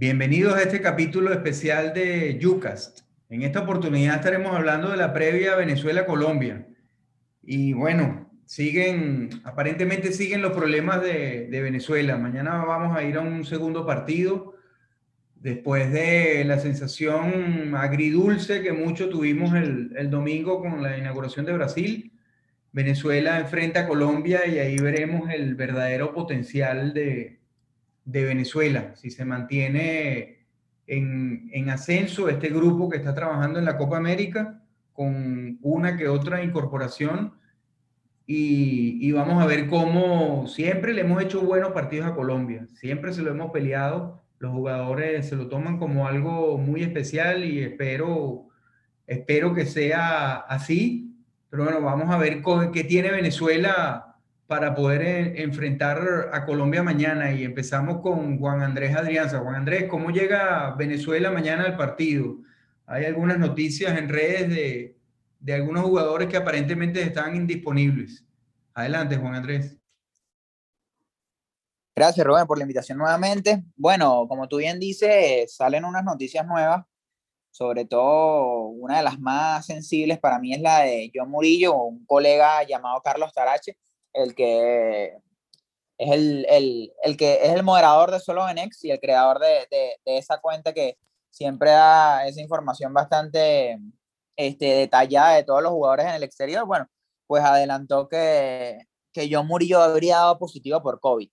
Bienvenidos a este capítulo especial de Yucast. En esta oportunidad estaremos hablando de la previa Venezuela-Colombia. Y bueno, siguen, aparentemente siguen los problemas de, Venezuela. Mañana vamos a ir a un segundo partido después de la sensación agridulce que mucho tuvimos el, el domingo con la inauguración de Brasil. Venezuela enfrenta a Colombia y ahí veremos el verdadero potencial de, de Venezuela, si se mantiene en, ascenso este grupo que está trabajando en la Copa América con una que otra incorporación y, vamos a ver cómo siempre le hemos hecho buenos partidos a Colombia, siempre se lo hemos peleado, los jugadores se lo toman como algo muy especial y espero, espero que sea así, pero bueno, vamos a ver qué tiene Venezuela para poder enfrentar a Colombia mañana y empezamos con Juan Andrés Adrianza. Juan Andrés, ¿cómo llega Venezuela mañana al partido? Hay algunas noticias en redes de, de algunos jugadores que aparentemente están indisponibles. Adelante, Juan Andrés. Gracias, Rubén, por la invitación nuevamente. Bueno, como tú bien dices, salen unas noticias nuevas, sobre todo una de las más sensibles para mí es la de John Murillo, un colega llamado Carlos Tarache, el que es el, el, el, que es el moderador de Solo X y el creador de, de, de, esa cuenta que siempre da esa información bastante este, detallada de todos los jugadores en el exterior. Bueno, pues adelantó que, que John Murillo habría dado positivo por COVID.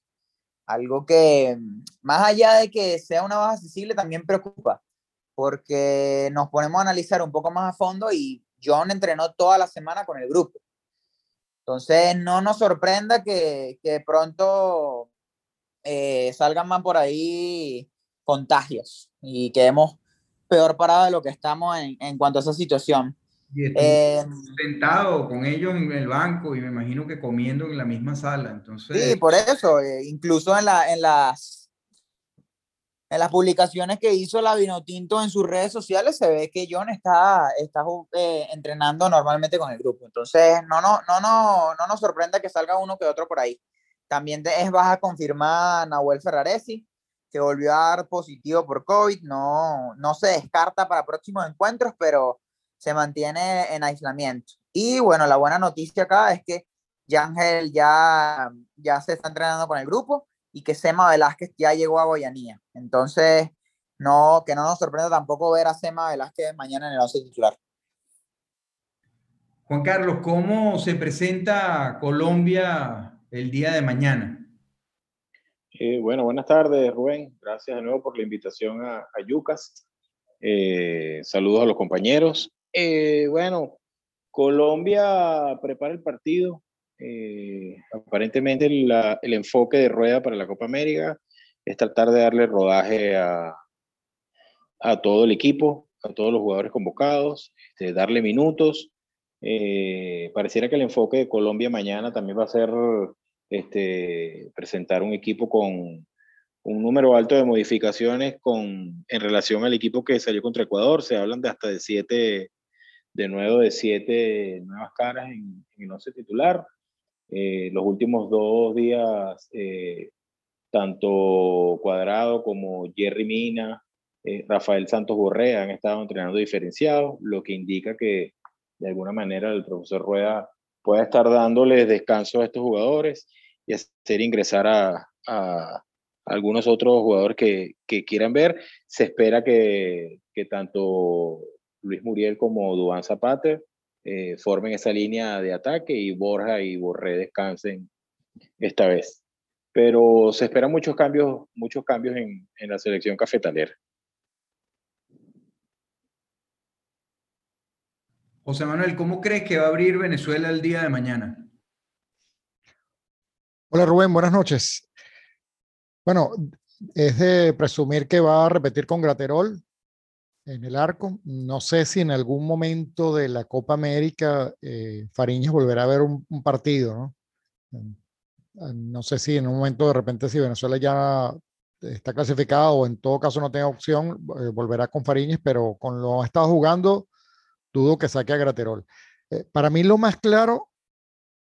Algo que, más allá de que sea una baja sensible, también preocupa, porque nos ponemos a analizar un poco más a fondo y John entrenó toda la semana con el grupo. Entonces, no nos sorprenda que, que pronto eh, salgan más por ahí contagios y quedemos peor parados de lo que estamos en, en cuanto a esa situación. Y eh, sentado con ellos en el banco y me imagino que comiendo en la misma sala. Entonces... Sí, por eso, eh, incluso en, la, en las en las publicaciones que hizo la Vinotinto en sus redes sociales se ve que John está, está eh, entrenando normalmente con el grupo. Entonces, no, no, no, no, no nos sorprenda que salga uno que otro por ahí. También es baja confirmada Nahuel Ferraresi, que volvió a dar positivo por COVID. No, no se descarta para próximos encuentros, pero se mantiene en aislamiento. Y bueno, la buena noticia acá es que Yangel ya, ya se está entrenando con el grupo y que Sema Velázquez ya llegó a Goyanía. Entonces, no, que no nos sorprenda tampoco ver a Sema Velázquez mañana en el 11 titular. Juan Carlos, ¿cómo se presenta Colombia el día de mañana? Eh, bueno, buenas tardes, Rubén. Gracias de nuevo por la invitación a, a Yucas. Eh, saludos a los compañeros. Eh, bueno, Colombia prepara el partido eh, aparentemente el enfoque de rueda para la Copa América es tratar de darle rodaje a, a todo el equipo, a todos los jugadores convocados, este, darle minutos. Eh, pareciera que el enfoque de Colombia mañana también va a ser este, presentar un equipo con un número alto de modificaciones con, en relación al equipo que salió contra Ecuador. Se hablan de hasta de siete, de nuevo de siete nuevas caras en, en el once titular. Eh, los últimos dos días, eh, tanto Cuadrado como Jerry Mina, eh, Rafael Santos Borrea han estado entrenando diferenciados, lo que indica que de alguna manera el profesor Rueda pueda estar dándoles descanso a estos jugadores y hacer ingresar a, algunos otros jugadores que, quieran ver. Se espera que, tanto Luis Muriel como Duan Zapata eh, formen esa línea de ataque y Borja y Borré descansen esta vez. Pero se esperan muchos cambios, muchos cambios en, en la selección cafetalera. José Manuel, ¿cómo crees que va a abrir Venezuela el día de mañana? Hola Rubén, buenas noches. Bueno, es de presumir que va a repetir con Graterol, en el arco. No sé si en algún momento de la Copa América eh, Fariñas volverá a ver un, partido, ¿no? No sé si en un momento de repente si Venezuela ya está clasificado o en todo caso no tenga opción, eh, volverá con Fariñas, pero con lo que estado jugando, dudo que saque a Graterol. Eh, para mí lo más claro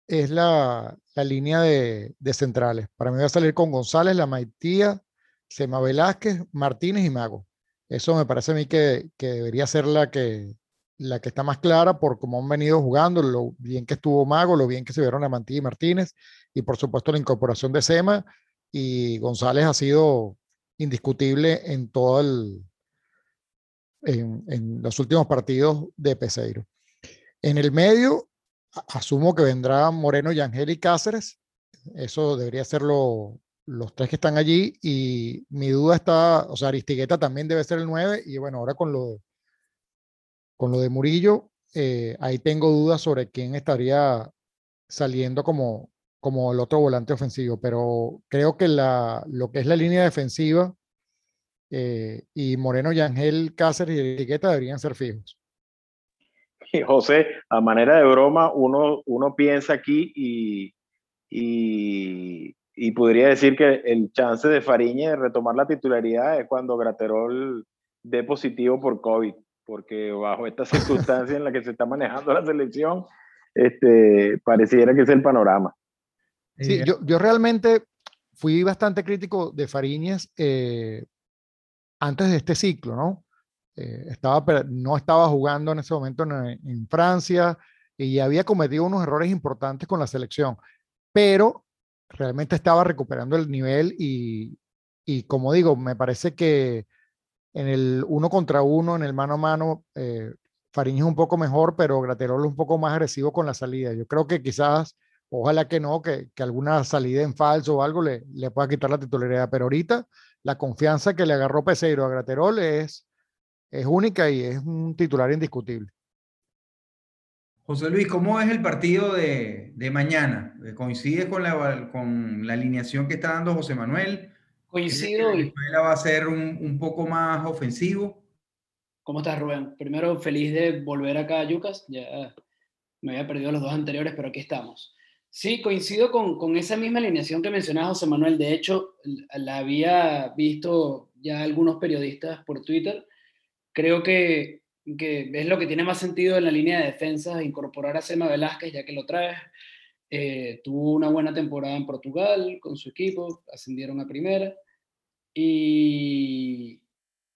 es la, la línea de, de, centrales. Para mí va a salir con González, la Maitía, Sema Velázquez, Martínez y Mago. Eso me parece a mí que, que debería ser la que, la que está más clara por cómo han venido jugando, lo bien que estuvo Mago, lo bien que se vieron a Mantilla y Martínez, y por supuesto la incorporación de Sema, y González ha sido indiscutible en todo el, en, los últimos partidos de Peseiro. En el medio, asumo que vendrá Moreno, y Cáceres. Eso debería ser lo, los tres que están allí. Y mi duda está, o sea, Aristigueta también debe ser el 9. Y bueno, ahora con lo, con lo de Murillo, eh, ahí tengo dudas sobre quién estaría saliendo como, como el otro volante ofensivo. Pero creo que la, lo que es la línea defensiva eh, y Moreno, Yangel, Cáceres y Aristigueta deberían ser fijos. Y José, a manera de broma, uno, uno piensa aquí y, y, y, podría decir que el chance de Fariñe de retomar la titularidad es cuando Graterol dé positivo por COVID, porque bajo esta circunstancia en la que se está manejando la selección, este, pareciera que es el panorama. Sí, yo, yo realmente fui bastante crítico de Fariñez eh, antes de este ciclo, ¿no? Eh, estaba, no estaba jugando en ese momento en, Francia y había cometido unos errores importantes con la selección, pero realmente estaba recuperando el nivel y, y como digo, me parece que en el uno contra uno, en el mano a mano, eh, es un poco mejor, pero Graterol es un poco más agresivo con la salida. Yo creo que quizás, ojalá que no, que, que alguna salida en falso o algo le, le pueda quitar la titularidad, pero ahorita la confianza que le agarró Peseiro a Graterol es es única y es un titular indiscutible. José Luis, ¿cómo es el partido de, de mañana? ¿Coincide con la, con la alineación que está dando José Manuel? Coincido. ¿La escuela va a ser un, un, poco más ofensivo? ¿Cómo estás, Rubén? Primero, feliz de volver acá a Yucas. Ya me había perdido los dos anteriores, pero aquí estamos. Sí, coincido con, con esa misma alineación que mencionaba José Manuel. De hecho, la había visto ya algunos periodistas por Twitter Creo que, que, es lo que tiene más sentido en la línea de defensa, incorporar a Sema Velázquez, ya que lo traes. Eh, tuvo una buena temporada en Portugal con su equipo, ascendieron a primera. Y,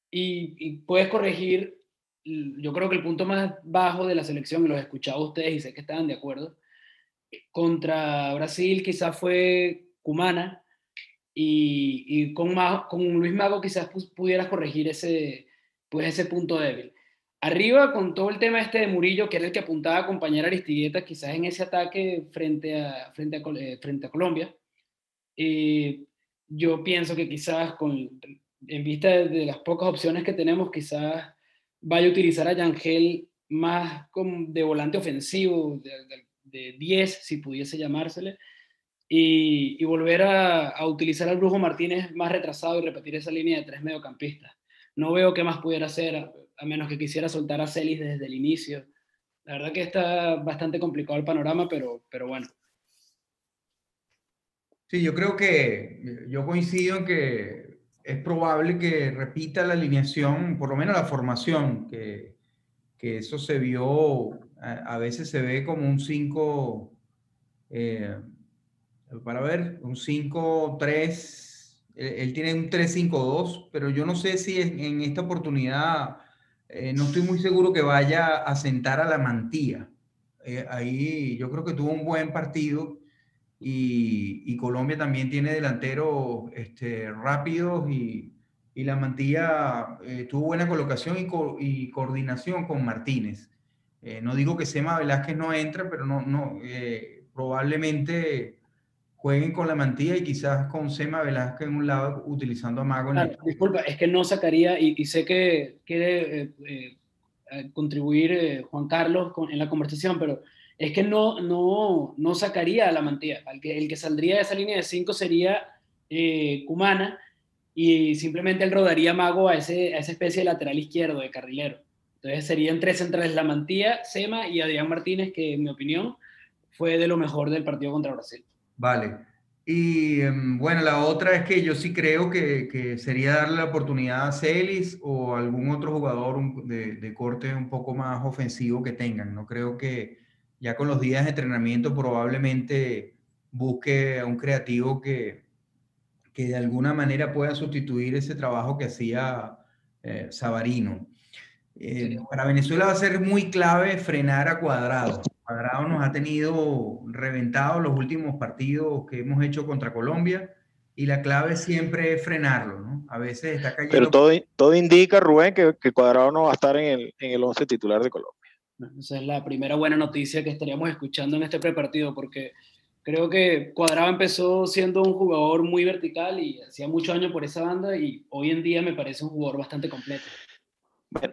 y, y, puedes corregir, yo creo que el punto más bajo de la selección, y los he escuchado ustedes y sé que estaban de acuerdo, contra Brasil quizás fue Cumana y, y con, con Luis Mago quizás pudieras corregir ese, pues ese punto débil. Arriba, con todo el tema este de Murillo, que era el que apuntaba a acompañar a Aristigueta, quizás en ese ataque frente a, frente a, eh, Colombia, eh, yo pienso que quizás con, en vista de, las pocas opciones que tenemos, quizás vaya a utilizar a Yangel más como de volante ofensivo, de, 10, si pudiese llamársele, y, y volver a, a, utilizar al Brujo Martínez más retrasado y repetir esa línea de tres mediocampistas no veo qué más pudiera hacer, a, menos que quisiera soltar a Celis desde el inicio. La verdad que está bastante complicado el panorama, pero, pero bueno. Sí, yo creo que yo coincido en que es probable que repita la alineación, por lo menos la formación, que, que eso se vio, a, veces se ve como un 5, eh, para ver, un 5-3 él tiene un 3-5-2, pero yo no sé si en, esta oportunidad, eh, no estoy muy seguro que vaya a sentar a la mantilla. Eh, ahí yo creo que tuvo un buen partido y, Colombia también tiene delanteros este, rápidos y, la mantilla eh, tuvo buena colocación y, co y, coordinación con Martínez. no digo que Sema Velázquez no entra, pero no, no probablemente jueguen con la mantilla y quizás con Sema Velázquez en un lado utilizando a Mago. Claro, disculpa, es que no sacaría, y, y sé que quiere eh, eh, contribuir eh, Juan Carlos con, en la conversación, pero es que no, no, no sacaría a la mantilla. El que, el que saldría de esa línea de cinco sería Cumana y simplemente él rodaría Mago a, ese, a esa especie de lateral izquierdo, de carrilero. Entonces serían tres centrales, la mantilla, Sema y Adrián Martínez, que en mi opinión fue de lo mejor del partido contra Brasil. Vale. Y em, bueno, la otra es que yo sí creo que, que sería darle la oportunidad a Celis o algún otro jugador de, de, corte un poco más ofensivo que tengan. No creo que ya con los días de entrenamiento probablemente busque a un creativo que, que de alguna manera puedan sustituir ese trabajo que hacía eh, Sabarino. Eh, para Venezuela va a ser muy clave frenar a Cuadrado. Cuadrado nos ha tenido reventado los últimos partidos que hemos hecho contra Colombia y la clave siempre es frenarlo, ¿no? A veces está cayendo. Pero todo, todo indica, Rubén, que, que, Cuadrado no va a estar en el, en el 11 titular de Colombia. Esa es la primera buena noticia que estaríamos escuchando en este prepartido, porque creo que Cuadrado empezó siendo un jugador muy vertical y hacía muchos años por esa banda y hoy en día me parece un jugador bastante completo.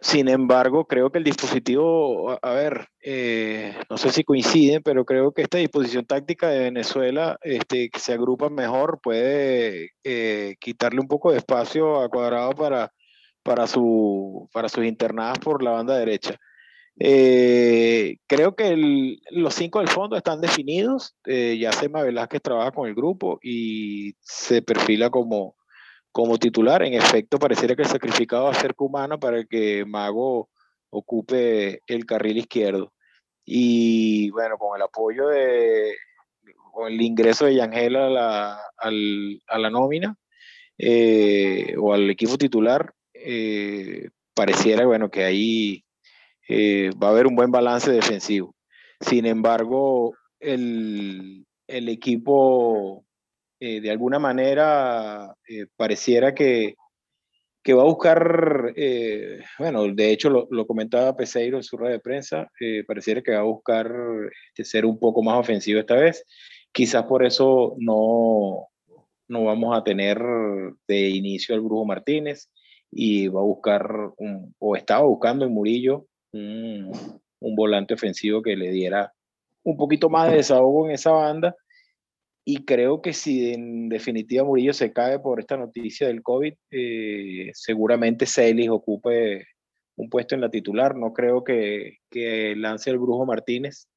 Sin embargo, creo que el dispositivo, a, ver, eh, no sé si coinciden, pero creo que esta disposición táctica de Venezuela, este, que se agrupa mejor, puede eh, quitarle un poco de espacio a Cuadrado para, para, su, para sus internadas por la banda derecha. Eh, creo que los cinco del fondo están definidos. ya Sema Velázquez trabaja con el grupo y se perfila como, como titular. En efecto, pareciera que el sacrificado va a ser Cumano para que Mago ocupe el carril izquierdo. Y bueno, con el apoyo de, con el ingreso de Yangel a la, a la nómina eh, o al equipo titular, eh, pareciera bueno, que ahí eh, va a haber un buen balance defensivo. Sin embargo, el, el equipo eh, de alguna manera eh, pareciera que, que, va a buscar, eh, bueno, de hecho lo, comentaba Peseiro en su rueda de prensa, pareciera que va a buscar este, ser un poco más ofensivo esta vez. Quizás por eso no, no vamos a tener de inicio al Brujo Martínez y va a buscar, o estaba buscando en Murillo un, un volante ofensivo que le diera un poquito más de desahogo en esa banda y creo que si en definitiva Murillo se cae por esta noticia del COVID, eh, seguramente Celis ocupe un puesto en la titular. No creo que, lance el Brujo Martínez,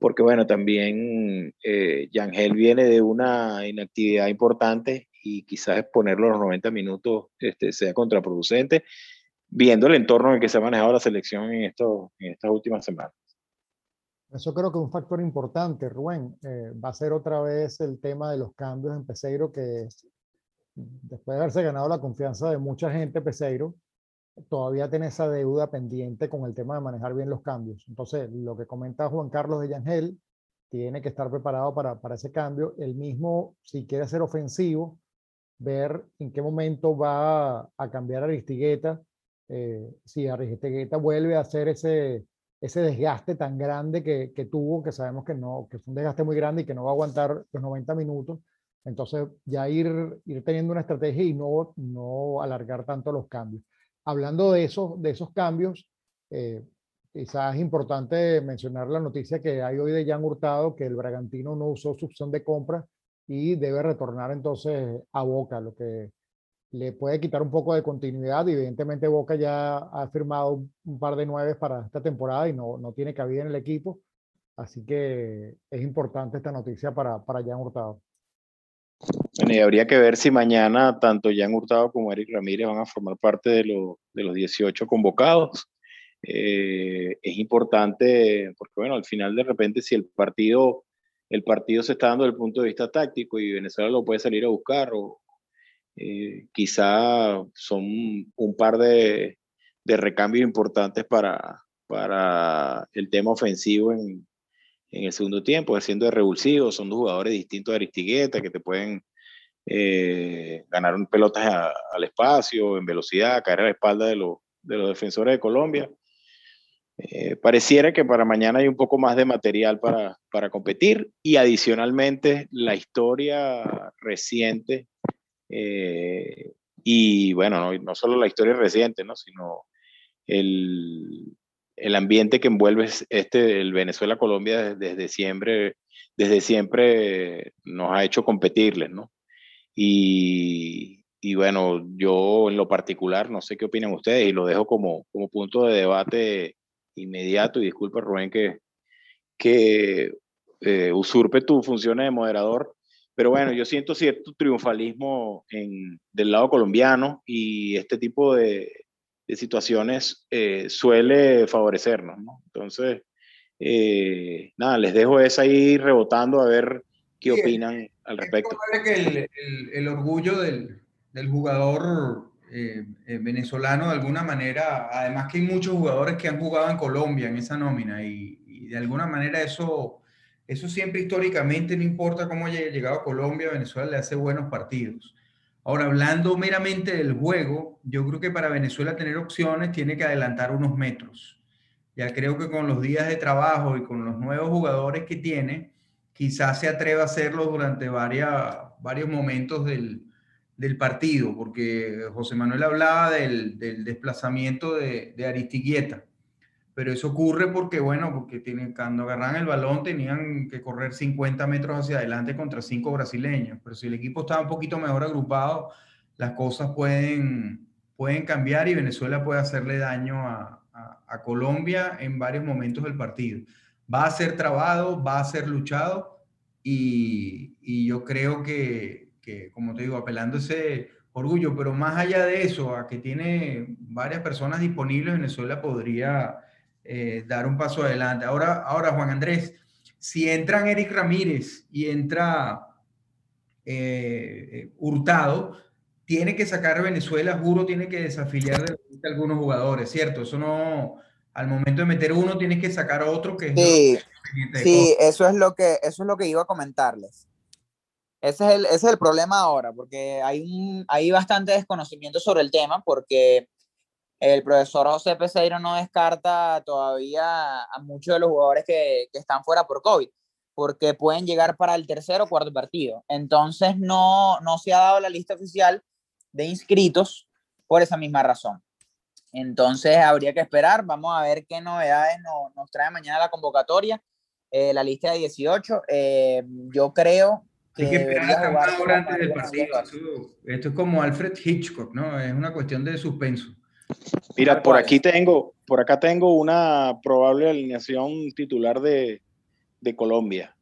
porque bueno, también eh, Yangel viene de una inactividad importante y quizás exponerlo a los 90 minutos este, sea contraproducente, viendo el entorno en el que se ha manejado la selección en, esto, en estas últimas semanas. Eso creo que un factor importante, Rubén. Eh, va a ser otra vez el tema de los cambios en Peseiro, que después de haberse ganado la confianza de mucha gente, Peseiro, todavía tiene esa deuda pendiente con el tema de manejar bien los cambios. Entonces, lo que comenta Juan Carlos de Yangel, tiene que estar preparado para, para ese cambio. El mismo, si quiere ser ofensivo, ver en qué momento va a, cambiar a Aristigueta. Eh, si Aristigueta vuelve a hacer ese ese desgaste tan grande que, que, tuvo, que sabemos que, no, que fue un desgaste muy grande y que no va a aguantar los 90 minutos. Entonces, ya ir, ir teniendo una estrategia y no, no alargar tanto los cambios. Hablando de, esos de esos cambios, eh, quizás es importante mencionar la noticia que hay hoy de Jan Hurtado, que el Bragantino no usó su opción de compra y debe retornar entonces a Boca, lo que le puede quitar un poco de continuidad. Evidentemente Boca ya ha firmado un par de nueve para esta temporada y no, no tiene cabida en el equipo. Así que es importante esta noticia para, para Jan Hurtado. Bueno, y habría que ver si mañana tanto Jan Hurtado como Eric Ramírez van a formar parte de, lo, de los 18 convocados. Eh, es importante porque, bueno, al final de repente si el partido, el partido se está dando desde el punto de vista táctico y Venezuela lo puede salir a buscar o, eh, quizá son un par de, recambios importantes para, el tema ofensivo en, el segundo tiempo, haciendo de revulsivos, son dos jugadores distintos de Aristigueta que te pueden eh, ganar pelotas al espacio, en velocidad, caer a la espalda de, de los defensores de Colombia. Eh, pareciera que para mañana hay un poco más de material para, para competir y adicionalmente la historia reciente eh, y bueno, no, solo la historia reciente, ¿no? sino el, el ambiente que envuelve este, el Venezuela-Colombia desde, siempre, desde siempre nos ha hecho competirles, ¿no? Y, y, bueno, yo en lo particular, no sé qué opinan ustedes y lo dejo como, como punto de debate inmediato y disculpa Rubén que, que eh, usurpe tu funciones de moderador, pero bueno, yo siento cierto triunfalismo en, del lado colombiano y este tipo de, de situaciones eh, suele favorecernos, ¿no? Entonces, eh, nada, les dejo esa ahí rebotando a ver qué opinan al respecto. que el, el, orgullo del, del jugador eh, venezolano de alguna manera, además que hay muchos jugadores que han jugado en Colombia en esa nómina y, y de alguna manera eso, eso siempre históricamente, no importa cómo haya llegado a Colombia, Venezuela le hace buenos partidos. Ahora, hablando meramente del juego, yo creo que para Venezuela tener opciones tiene que adelantar unos metros. Ya creo que con los días de trabajo y con los nuevos jugadores que tiene, quizás se atreva a hacerlo durante varias, varios momentos del, del partido, porque José Manuel hablaba del, del desplazamiento de, de, pero eso ocurre porque, bueno, porque tienen, cuando agarran el balón tenían que correr 50 metros hacia adelante contra cinco brasileños, pero si el equipo estaba un poquito mejor agrupado, las cosas pueden, pueden cambiar y Venezuela puede hacerle daño a, a, a Colombia en varios momentos del partido. Va a ser trabado, va a ser luchado y, y yo creo que, que, como te digo, apelando ese orgullo, pero más allá de eso, a que tiene varias personas disponibles, Venezuela podría eh, dar un paso adelante. Ahora, ahora, Juan Andrés, si entran Eric Ramírez y entra eh, eh, Hurtado, tiene que sacar Venezuela, juro, tiene que desafiliar de algunos jugadores, ¿cierto? Eso no, al momento de meter uno, tienes que sacar a otro que Sí, sí eso, es lo que, eso es lo que iba a comentarles. Ese es, el, ese es el problema ahora, porque hay, un, hay bastante desconocimiento sobre el tema, porque el profesor José Peseiro no descarta todavía a muchos de los jugadores que, que, están fuera por COVID, porque pueden llegar para el tercer o cuarto partido. Entonces no, no se ha dado la lista oficial de inscritos por esa misma razón. Entonces habría que esperar, vamos a ver qué novedades nos, nos trae mañana la convocatoria, eh, la lista de 18. Eh, yo creo hay que esperar una hora antes del partido. esto es como Alfred Hitchcock, ¿no? Es una cuestión de suspenso. Mira, por aquí tengo, por acá tengo una probable alineación titular de, de Colombia.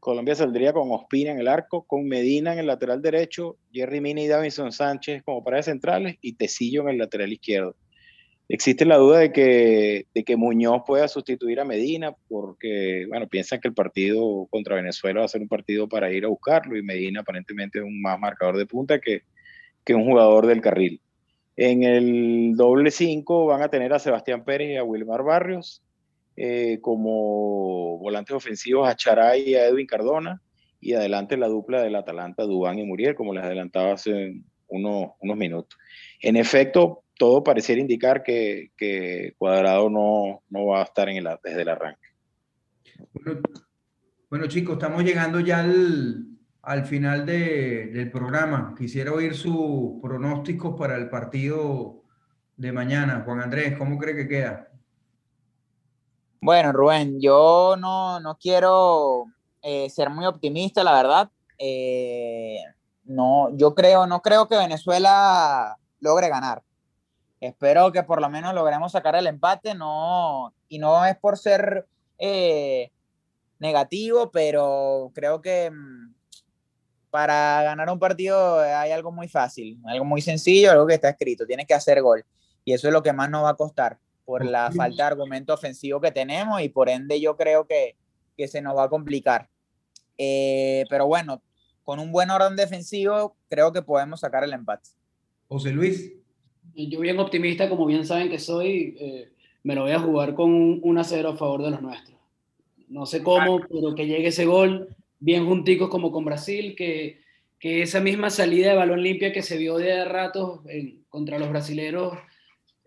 Colombia saldría con Ospina en el arco, con Medina en el lateral derecho, Jerry Mina y Davison Sánchez como paredes centrales y Tecillo en el lateral izquierdo. Existe la duda de que, de que Muñoz pueda sustituir a Medina porque, bueno, piensan que el partido contra Venezuela va a ser un partido para ir a buscarlo y Medina aparentemente es un más marcador de punta que, que un jugador del carril. En el doble 5 van a tener a Sebastián Pérez y a Wilmar Barrios, eh, como volantes ofensivos a Charay y a Edwin Cardona, y adelante la dupla del Atalanta, Dubán y Muriel, como les adelantaba hace unos, unos minutos. En efecto, todo pareciera indicar que, Cuadrado no, no, va a estar desde el arranque. Bueno chicos, estamos llegando ya al, al final de, del programa. Quisiera oír sus pronósticos para el partido de mañana. Juan Andrés, ¿cómo cree que queda? Bueno, Rubén, yo no, no quiero eh, ser muy optimista, la verdad. Eh, no, yo creo, no creo que Venezuela logre ganar. Espero que por lo menos logremos sacar el empate, no, y no es por ser eh, negativo, pero creo que mm, para ganar un partido hay algo muy fácil, algo muy sencillo, algo que está escrito, tienes que hacer gol. Y eso es lo que más nos va a costar por la falta de argumento ofensivo que tenemos y por ende yo creo que, que se nos va a complicar. Eh, pero bueno, con un buen orden defensivo creo que podemos sacar el empate. José Luis yo bien optimista, como bien saben que soy, eh, me lo voy a jugar con un 1 0 a favor de los nuestros. No sé cómo, pero que llegue ese gol bien junticos como con Brasil, que, que esa misma salida de balón limpia que se vio de ratos contra los brasileros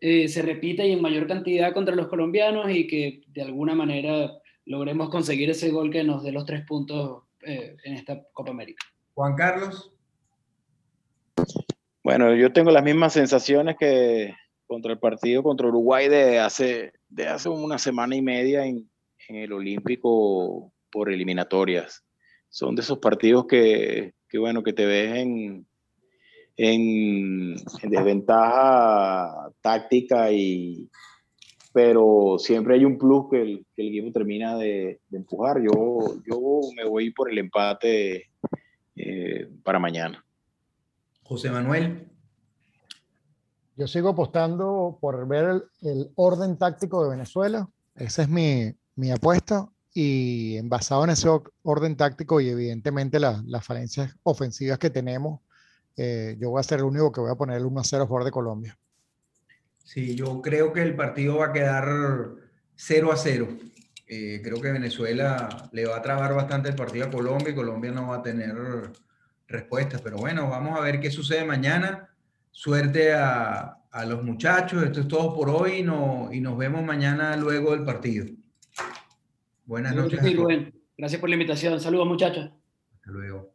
eh, se repita y en mayor cantidad contra los colombianos y que de alguna manera logremos conseguir ese gol que nos dé los tres puntos eh, en esta Copa América. Juan Carlos. Bueno, yo tengo las mismas sensaciones que contra el partido contra Uruguay de hace, de hace una semana y media en, en el Olímpico por eliminatorias. Son de esos partidos que, que bueno, que te ves en, en, en, desventaja táctica y pero siempre hay un plus que el, que el equipo termina de, de, empujar. Yo, yo me voy por el empate eh, para mañana. José Manuel. Yo sigo apostando por ver el, el, orden táctico de Venezuela. Esa es mi, mi apuesta. Y basado en ese orden táctico y evidentemente las falencias ofensivas que tenemos, eh, yo voy a ser el único que voy a poner el 1 a 0 a favor de Colombia. Sí, yo creo que el partido va a quedar 0 a 0. Eh, creo que Venezuela le va a trabar bastante el partido a Colombia y Colombia no va a tener respuestas. Pero bueno, vamos a ver qué sucede mañana. Suerte a, a los muchachos. Esto es todo por hoy no, y nos vemos mañana luego del partido. Buenas noches. Gracias por la invitación. Saludos muchachos. Hasta luego.